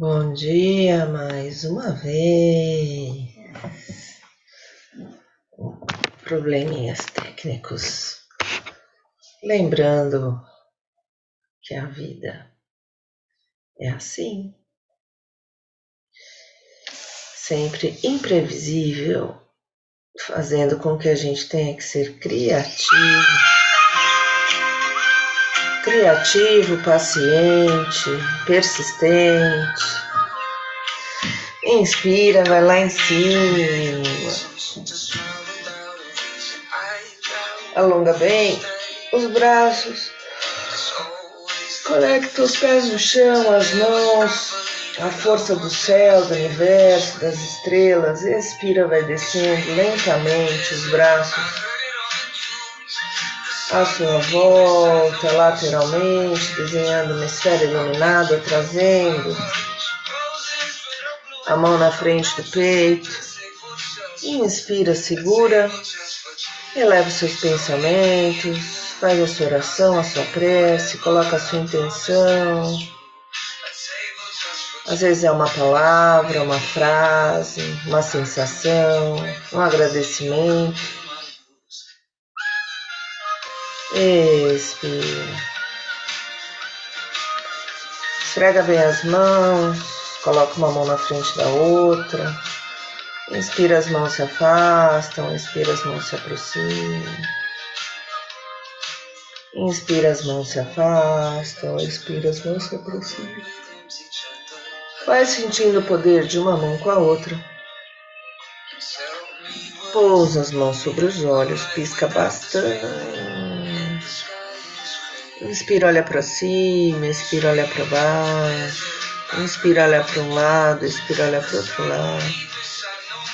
Bom dia mais uma vez. Probleminhas técnicos. Lembrando que a vida é assim. Sempre imprevisível, fazendo com que a gente tenha que ser criativo criativo, paciente, persistente. Inspira, vai lá em cima. Alonga bem os braços. Conecta os pés no chão, as mãos, a força do céu, do universo, das estrelas. Expira, vai descendo lentamente os braços à sua volta, lateralmente, desenhando uma esfera iluminada, trazendo a mão na frente do peito. Inspira, segura, eleva os seus pensamentos, faz a sua oração, a sua prece, coloca a sua intenção. Às vezes é uma palavra, uma frase, uma sensação, um agradecimento. Expira. Esfrega bem as mãos, coloca uma mão na frente da outra. Inspira, as mãos se afastam, expira, as mãos se aproximam. Inspira, as mãos se afastam, expira, as mãos se aproximam. Vai sentindo o poder de uma mão com a outra. Pousa as mãos sobre os olhos, pisca bastante. Inspira, olha para cima, expira, olha para baixo. Inspira, olha para um lado, expira, olha para outro lado.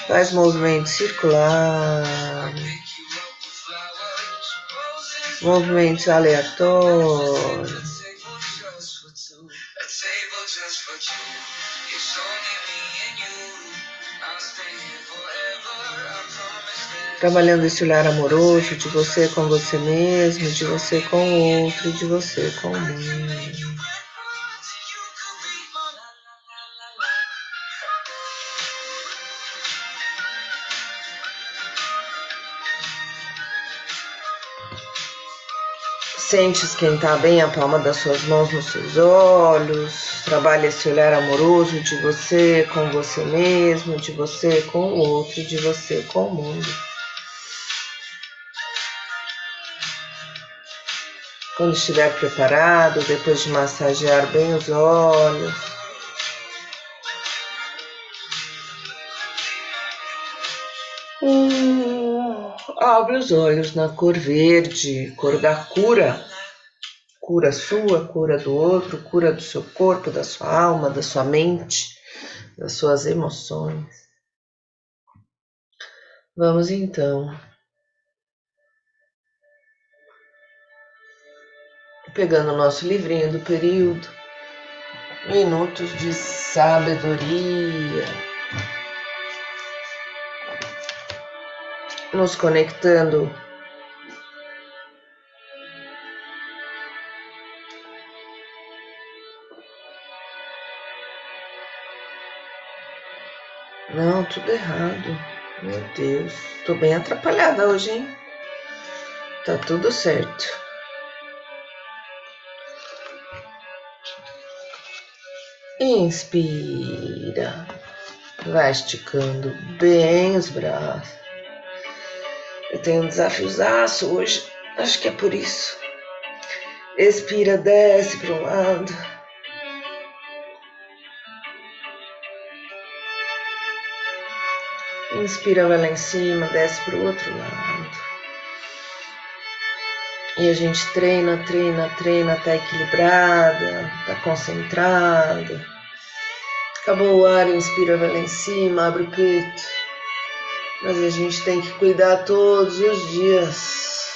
Faz movimento circular. Movimentos aleatórios. Trabalhando esse olhar amoroso de você com você mesmo, de você com o outro, de você com o mundo. Sente esquentar bem a palma das suas mãos nos seus olhos. Trabalha esse olhar amoroso de você com você mesmo, de você com o outro, de você com o mundo. Quando estiver preparado, depois de massagear bem os olhos, hum, abre os olhos na cor verde, cor da cura. Cura sua, cura do outro, cura do seu corpo, da sua alma, da sua mente, das suas emoções. Vamos então pegando o nosso livrinho do período, Minutos de Sabedoria, nos conectando Não, tudo errado. Meu Deus, tô bem atrapalhada hoje, hein? Tá tudo certo. Inspira. Vai esticando bem os braços. Eu tenho um desafiozaço hoje. Acho que é por isso. Expira, desce para um lado. Inspira, vai lá em cima, desce para o outro lado. E a gente treina, treina, treina, tá equilibrada, tá concentrada. Acabou o ar, inspira, vai lá em cima, abre o peito. Mas a gente tem que cuidar todos os dias.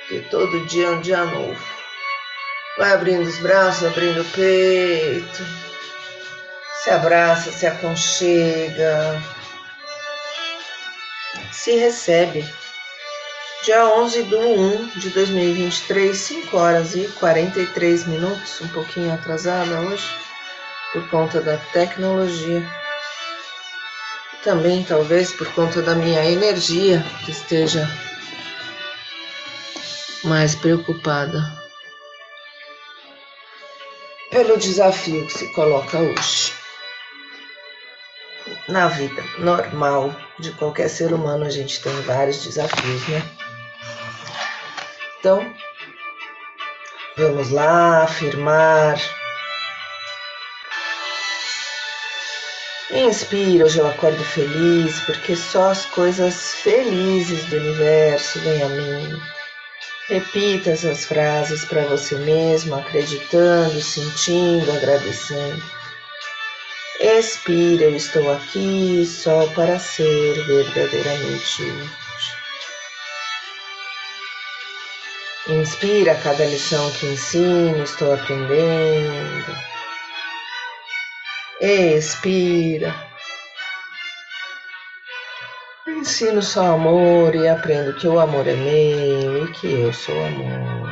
Porque todo dia é um dia novo. Vai abrindo os braços, abrindo o peito. Se abraça, se aconchega. Se recebe dia 11 de 1 de 2023, 5 horas e 43 minutos, um pouquinho atrasada hoje. por conta da tecnologia. Também, talvez, por conta da minha energia, que esteja mais preocupada pelo desafio que se coloca hoje. Na vida normal de qualquer ser humano, a gente tem vários desafios, né? Então, vamos lá afirmar Inspira, hoje eu acordo feliz, porque só as coisas felizes do universo vêm a mim. Repita essas frases para você mesmo, acreditando, sentindo, agradecendo. Expira, eu estou aqui só para ser verdadeiramente Inspira cada lição que ensino, estou aprendendo. Expira. Ensino só amor e aprendo que o amor é meu e que eu sou amor.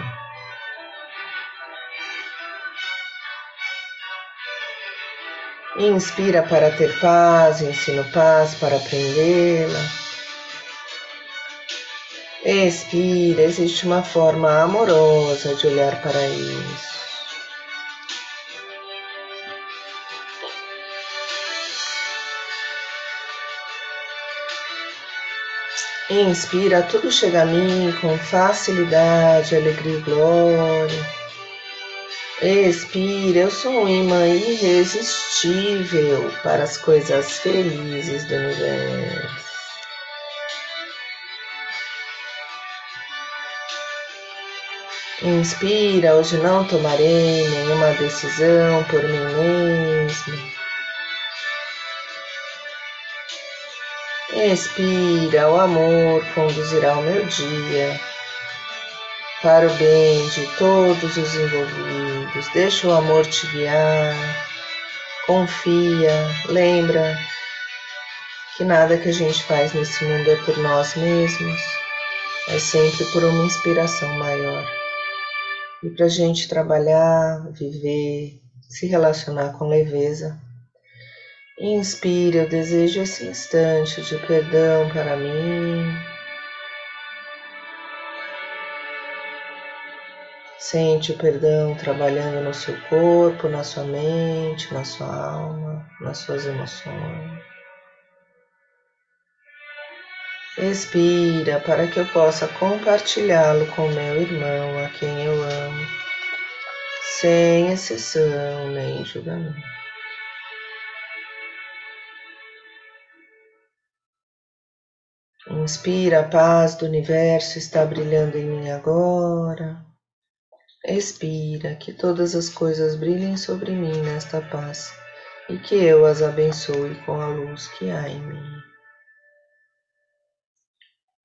Inspira para ter paz, ensino paz para aprendê-la. Expira, existe uma forma amorosa de olhar para isso. Inspira, tudo chega a mim com facilidade, alegria e glória. Expira, eu sou um imã irresistível para as coisas felizes do universo. Inspira, hoje não tomarei nenhuma decisão por mim mesmo. Expira, o amor conduzirá o meu dia para o bem de todos os envolvidos. Deixa o amor te guiar. Confia, lembra que nada que a gente faz nesse mundo é por nós mesmos, é sempre por uma inspiração maior. E para a gente trabalhar, viver, se relacionar com leveza, Inspire, eu desejo esse instante de perdão para mim. Sente o perdão trabalhando no seu corpo, na sua mente, na sua alma, nas suas emoções. Expira para que eu possa compartilhá-lo com meu irmão, a quem eu amo, sem exceção nem julgamento. Inspira, a paz do universo está brilhando em mim agora. Expira, que todas as coisas brilhem sobre mim nesta paz e que eu as abençoe com a luz que há em mim.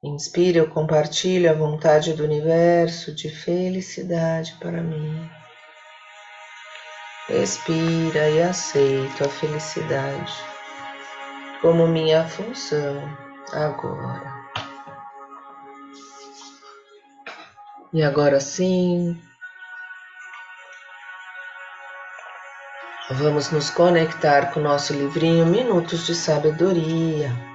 Inspira, eu compartilho a vontade do universo de felicidade para mim. Expira e aceito a felicidade como minha função agora. E agora sim, vamos nos conectar com o nosso livrinho Minutos de Sabedoria.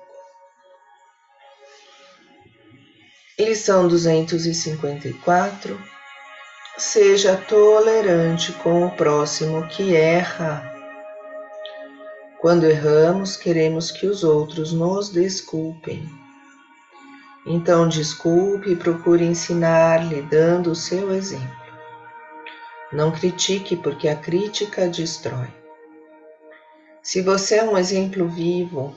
Lição duzentos e cinquenta e quatro Seja tolerante com o próximo que erra. Quando erramos, queremos que os outros nos desculpem. Então, desculpe e procure ensinar-lhe, dando o seu exemplo. Não critique, porque a crítica destrói. Se você é um exemplo vivo,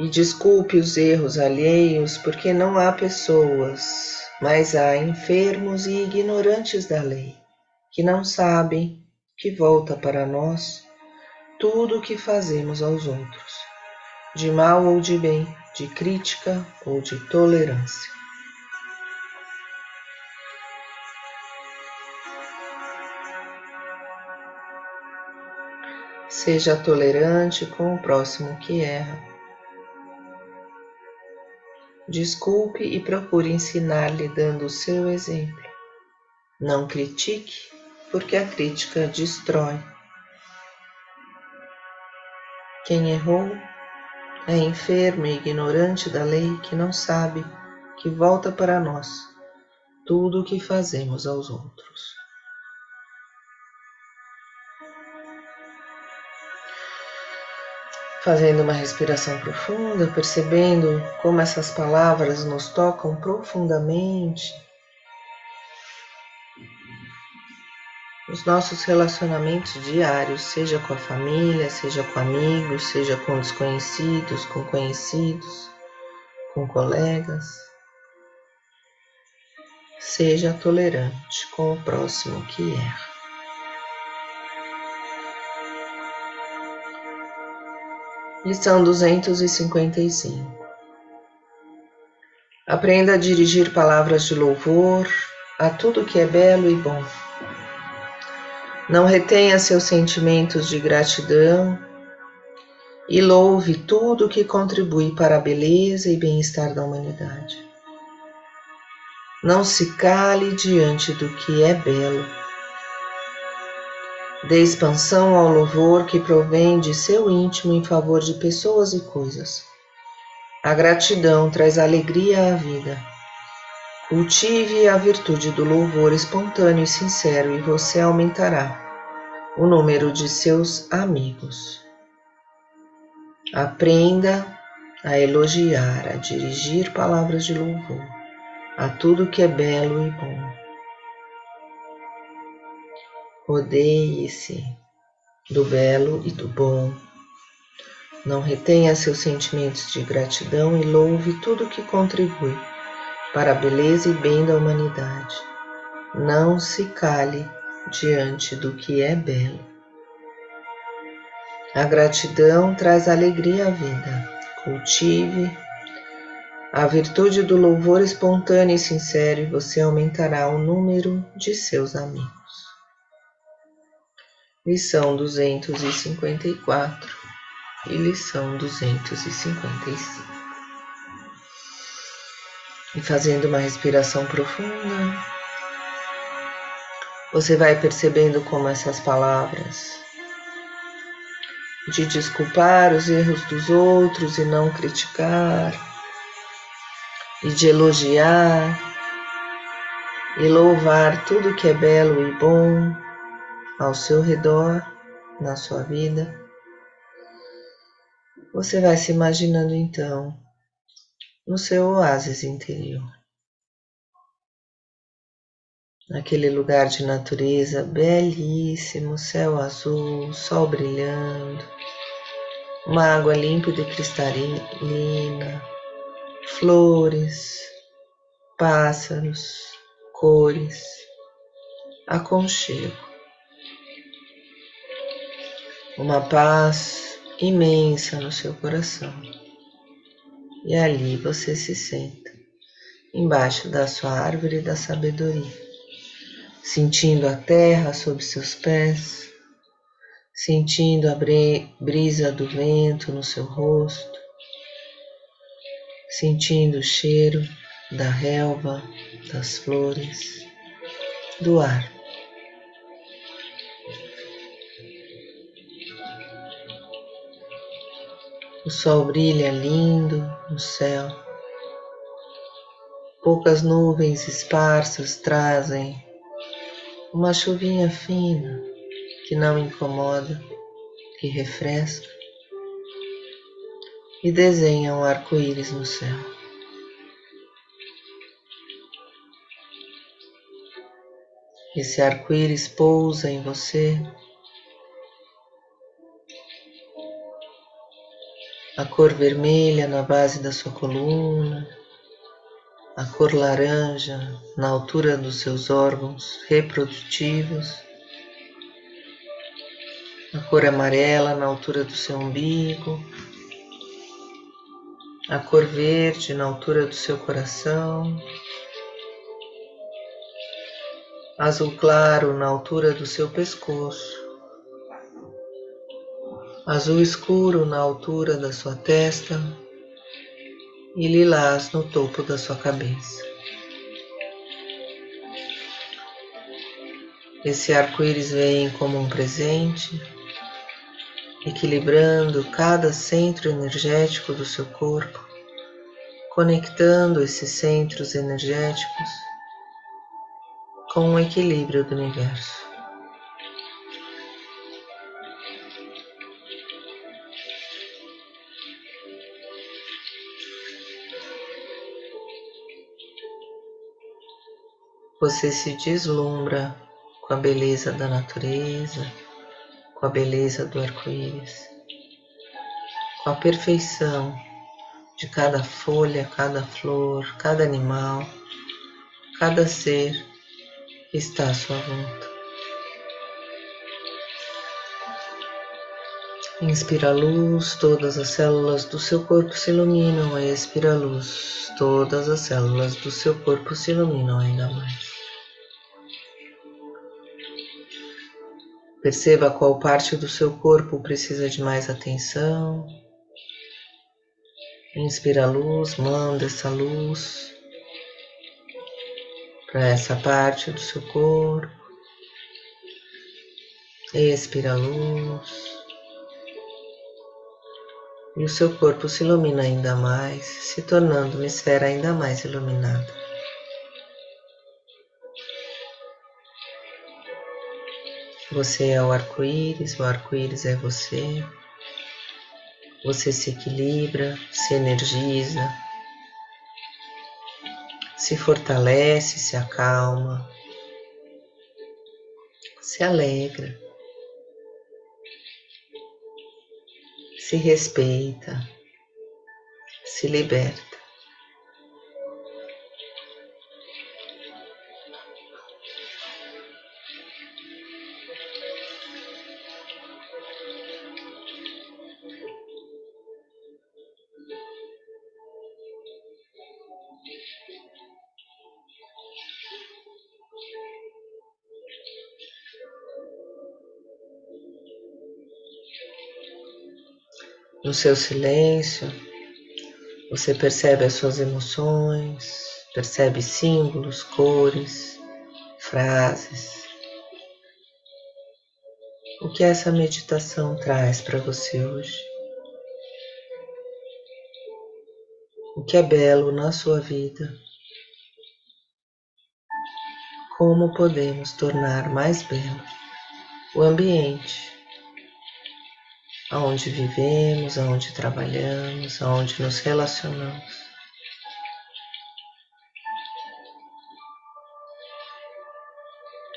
e desculpe os erros alheios, porque não há pessoas mas há enfermos e ignorantes da lei. que não sabem que volta para nós tudo o que fazemos aos outros, de mal ou de bem, de crítica ou de tolerância. Seja tolerante com o próximo que erra. Desculpe e procure ensinar-lhe dando o seu exemplo. Não critique, porque a crítica destrói. Quem errou é enfermo e ignorante da lei que não sabe que volta para nós tudo o que fazemos aos outros. Fazendo uma respiração profunda, percebendo como essas palavras nos tocam profundamente. Nos nossos relacionamentos diários, seja com a família, seja com amigos, seja com desconhecidos, com conhecidos, com colegas. Seja tolerante com o próximo que erra. Lição 255 Aprenda a dirigir palavras de louvor a tudo que é belo e bom. Não retenha seus sentimentos de gratidão e louve tudo que contribui para a beleza e bem-estar da humanidade. Não se cale diante do que é belo Dê expansão ao louvor que provém de seu íntimo em favor de pessoas e coisas. A gratidão traz alegria à vida. Cultive a virtude do louvor espontâneo e sincero e você aumentará o número de seus amigos. Aprenda a elogiar, a dirigir palavras de louvor a tudo que é belo e bom. Rodeie-se do belo e do bom. Não retenha seus sentimentos de gratidão e louve tudo que contribui para a beleza e bem da humanidade. Não se cale diante do que é belo. A gratidão traz alegria à vida. Cultive a virtude do louvor espontâneo e sincero e você aumentará o número de seus amigos. Lição duzentos e cinquenta e quatro e lição duzentos e cinquenta e cinco. E fazendo uma respiração profunda, você vai percebendo como essas palavras de desculpar os erros dos outros e não criticar, e de elogiar e louvar tudo que é belo e bom ao seu redor, na sua vida. Você vai se imaginando então no seu oásis interior. Naquele lugar de natureza belíssimo, céu azul, sol brilhando, uma água límpida e cristalina, flores, pássaros, cores, aconchego uma paz imensa no seu coração. E ali você se senta, embaixo da sua árvore da sabedoria, sentindo a terra sob seus pés, sentindo a brisa do vento no seu rosto, sentindo o cheiro da relva, das flores, do ar. O sol brilha lindo no céu. Poucas nuvens esparsas trazem uma chuvinha fina que não incomoda, que refresca e desenha um arco-íris no céu. Esse arco-íris pousa em você a cor vermelha na base da sua coluna, a cor laranja na altura dos seus órgãos reprodutivos, a cor amarela na altura do seu umbigo, a cor verde na altura do seu coração, azul claro na altura do seu pescoço, azul escuro na altura da sua testa e lilás no topo da sua cabeça. Esse arco-íris vem como um presente, equilibrando cada centro energético do seu corpo, conectando esses centros energéticos com o equilíbrio do universo. Você se deslumbra com a beleza da natureza, com a beleza do arco-íris, com a perfeição de cada folha, cada flor, cada animal, cada ser está à sua volta. Inspira a luz, todas as células do seu corpo se iluminam. Expira a luz, todas as células do seu corpo se iluminam ainda mais. Perceba qual parte do seu corpo precisa de mais atenção. Inspira a luz, manda essa luz para essa parte do seu corpo. Expira a luz. E o seu corpo se ilumina ainda mais, se tornando uma esfera ainda mais iluminada. Você é o arco-íris, o arco-íris é você. Você se equilibra, se energiza, se fortalece, se acalma, se alegra, se respeita, se liberta. No seu silêncio, você percebe as suas emoções, percebe símbolos, cores, frases. O que essa meditação traz para você hoje? O que é belo na sua vida? Como podemos tornar mais belo o ambiente aonde vivemos, aonde trabalhamos, aonde nos relacionamos.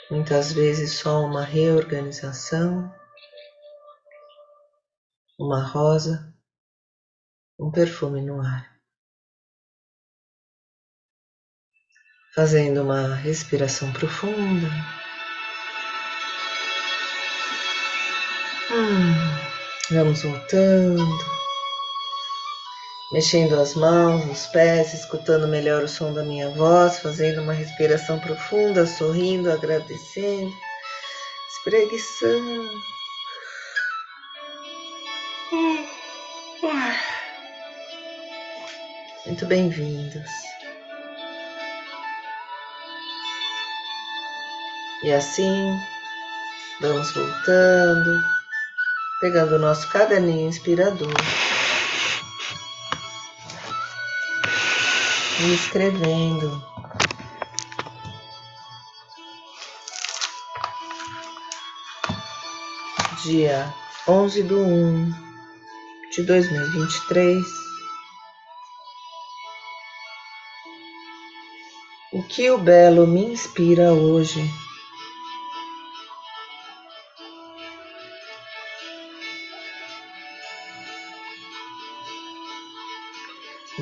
Muitas vezes só uma reorganização, uma rosa, um perfume no ar. Fazendo uma respiração profunda. Hum. Vamos voltando, mexendo as mãos, os pés, escutando melhor o som da minha voz, fazendo uma respiração profunda, sorrindo, agradecendo, espreguiçando. Muito bem-vindos. E assim, vamos voltando pegando o nosso caderninho inspirador e escrevendo. Dia 11 de 1 de 2023. O que o belo me inspira hoje?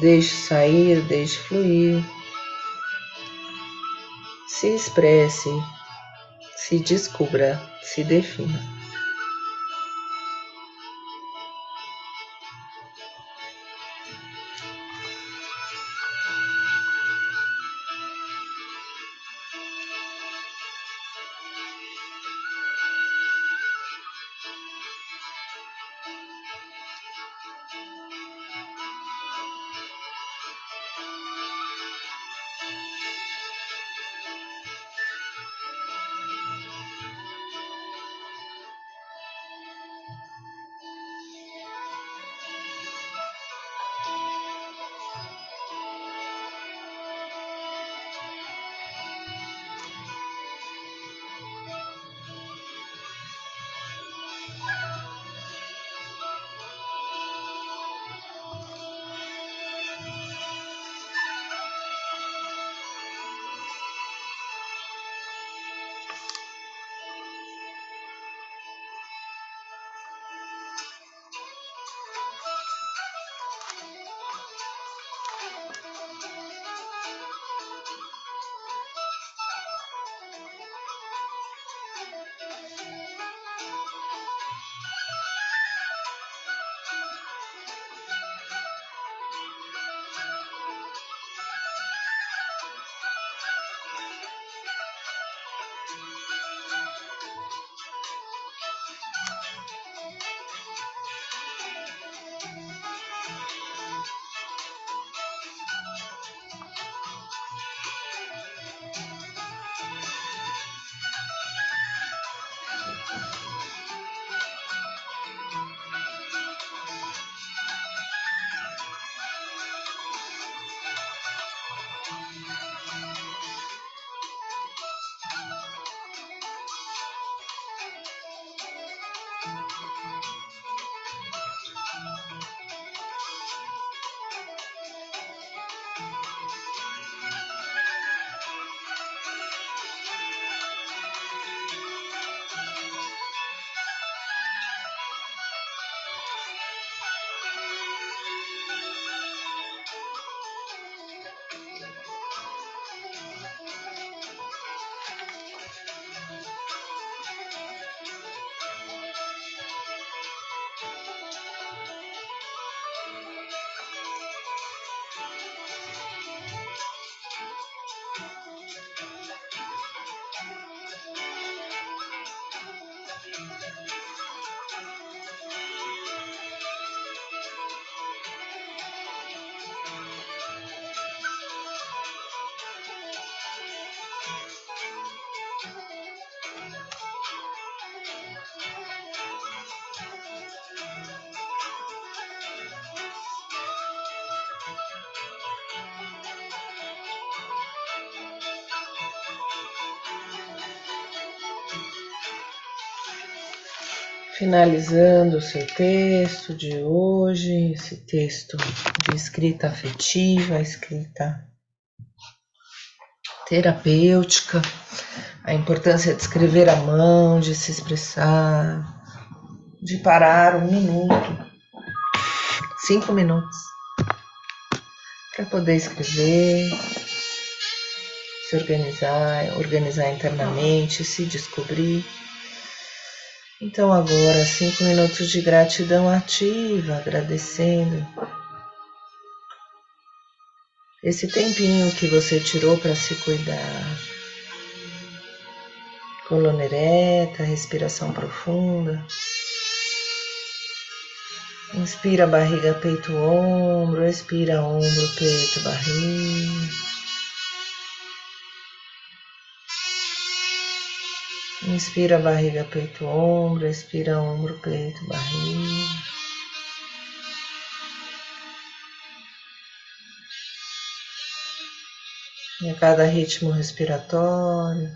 Deixe sair, deixe fluir se expresse, se descubra, se defina. Finalizando o seu texto de hoje, esse texto de escrita afetiva, escrita terapêutica, a importância de escrever à mão, de se expressar, de parar um minuto, cinco minutos, para poder escrever, se organizar, organizar internamente, se descobrir. Então, agora, cinco minutos de gratidão ativa, agradecendo esse tempinho que você tirou para se cuidar. Coluna ereta, respiração profunda. Inspira barriga, peito, ombro, expira ombro, peito, barriga. Inspira barriga, peito, ombro, expira ombro, peito, barriga. E a cada ritmo respiratório,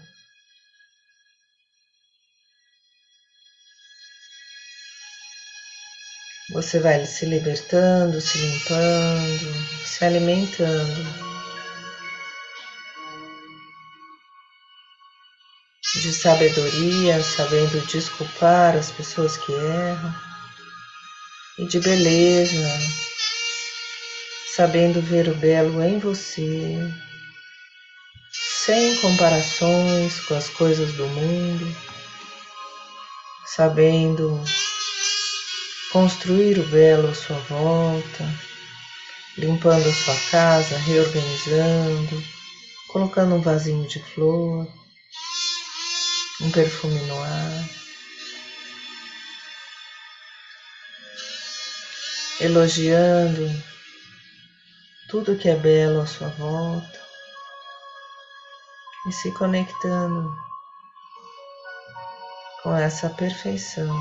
você vai se libertando, se limpando, se alimentando. De sabedoria, sabendo desculpar as pessoas que erram, e de beleza, sabendo ver o belo em você, sem comparações com as coisas do mundo, sabendo construir o belo à sua volta, limpando a sua casa, reorganizando, colocando um vasinho de flor, um perfume no ar. Elogiando tudo que é belo à sua volta e se conectando com essa perfeição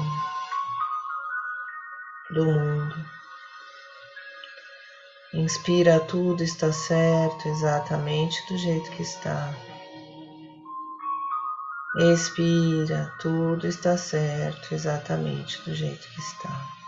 do mundo. Inspira, tudo está certo, exatamente do jeito que está. Expira, tudo está certo, exatamente do jeito que está.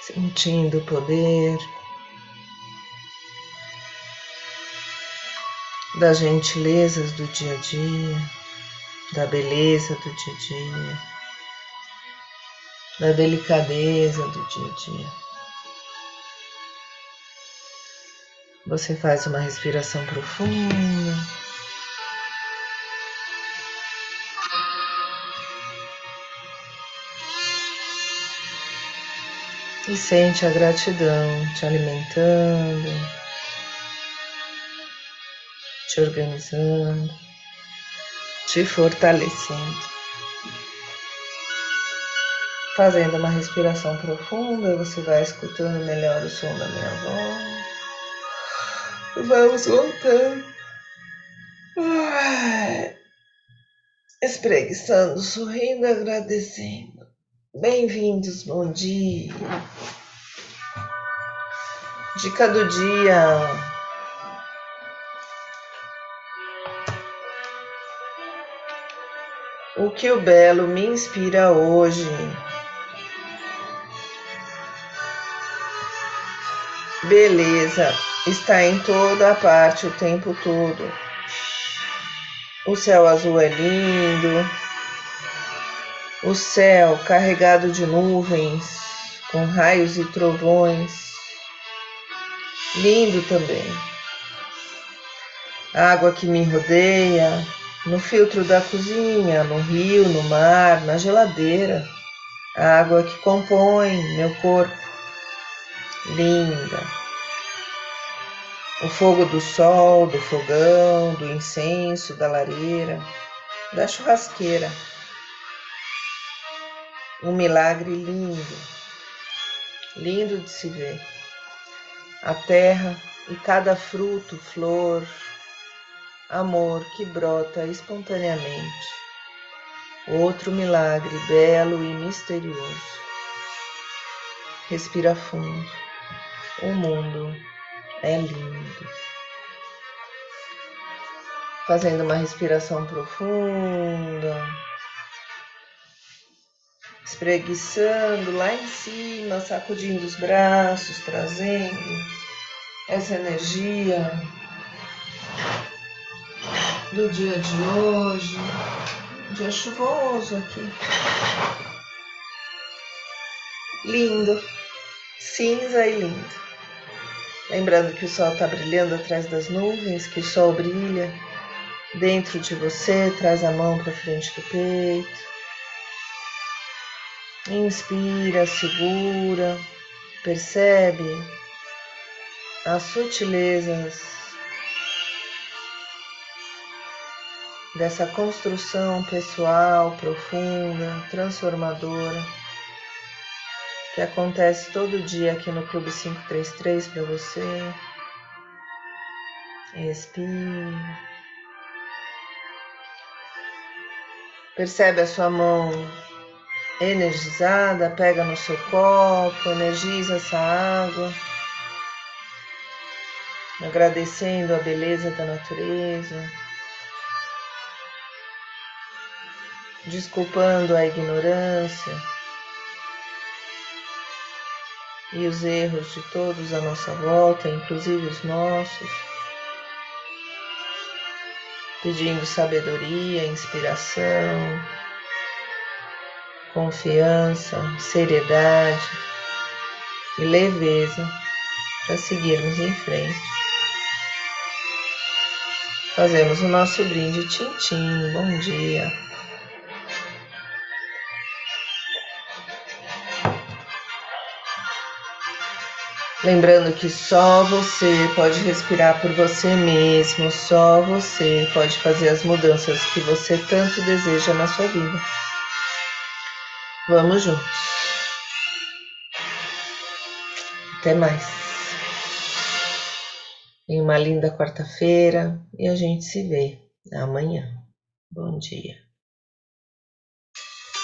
Sentindo o poder das gentilezas do dia a dia, da beleza do dia a dia, da delicadeza do dia a dia. Você faz uma respiração profunda. E sente a gratidão te alimentando, te organizando, te fortalecendo. Fazendo uma respiração profunda, você vai escutando melhor o som da minha voz. Vamos voltando. Espreguiçando, sorrindo, agradecendo. Bem-vindos, bom dia. Dica do dia. O que o belo me inspira hoje? Beleza está em toda a parte o tempo todo. O céu azul é lindo, o céu carregado de nuvens, com raios e trovões. Lindo também. A água que me rodeia, no filtro da cozinha, no rio, no mar, na geladeira. A água que compõe meu corpo. Linda. O fogo do sol, do fogão, do incenso, da lareira, da churrasqueira um milagre lindo, lindo de se ver. A terra e cada fruto, flor, amor que brota espontaneamente. Outro milagre belo e misterioso. Respira fundo. O mundo é lindo. Fazendo uma respiração profunda espreguiçando lá em cima, sacudindo os braços, trazendo essa energia do dia de hoje, dia chuvoso aqui. Lindo, cinza e lindo. Lembrando que o sol está brilhando atrás das nuvens, que o sol brilha dentro de você, traz a mão para frente do peito. Inspira, segura, percebe as sutilezas dessa construção pessoal profunda, transformadora, que acontece todo dia aqui no Clube 533 para você. Respire. Percebe a sua mão energizada, pega no seu copo, energiza essa água. agradecendo a beleza da natureza, desculpando a ignorância e os erros de todos à nossa volta, inclusive os nossos, pedindo sabedoria, inspiração, confiança, seriedade e leveza para seguirmos em frente. Fazemos o nosso brinde tintim. Bom dia. Lembrando que só você pode respirar por você mesmo, só você pode fazer as mudanças que você tanto deseja na sua vida. Vamos juntos. Até mais. Em uma linda quarta-feira e a gente se vê amanhã. Bom dia.